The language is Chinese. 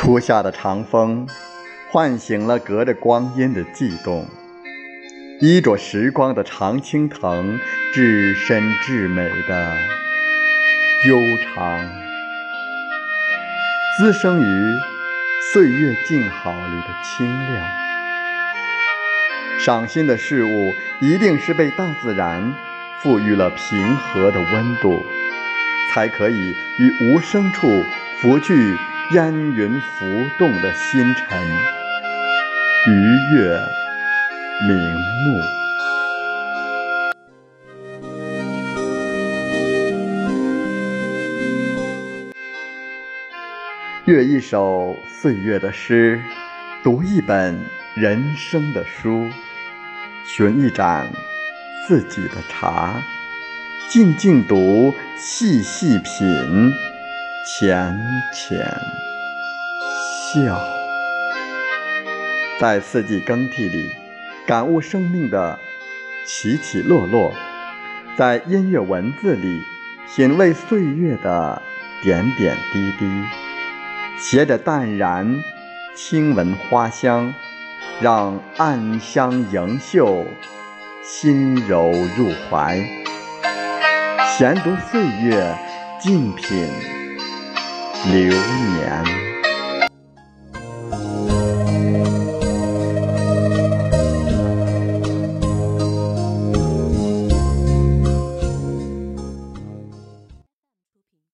初夏的长风，唤醒了隔着光阴的悸动。衣着时光的常青藤，至深至美的悠长，滋生于岁月静好里的清亮。赏心的事物，一定是被大自然赋予了平和的温度，才可以于无声处拂去。烟云浮动的星辰，愉悦明目。阅一首岁月的诗，读一本人生的书，寻一盏自己的茶，静静读，细细品。浅浅笑，在四季更替里感悟生命的起起落落，在音乐文字里品味岁月的点点滴滴，携着淡然，轻闻花香，让暗香盈袖，心柔入怀，闲读岁月，静品。流年。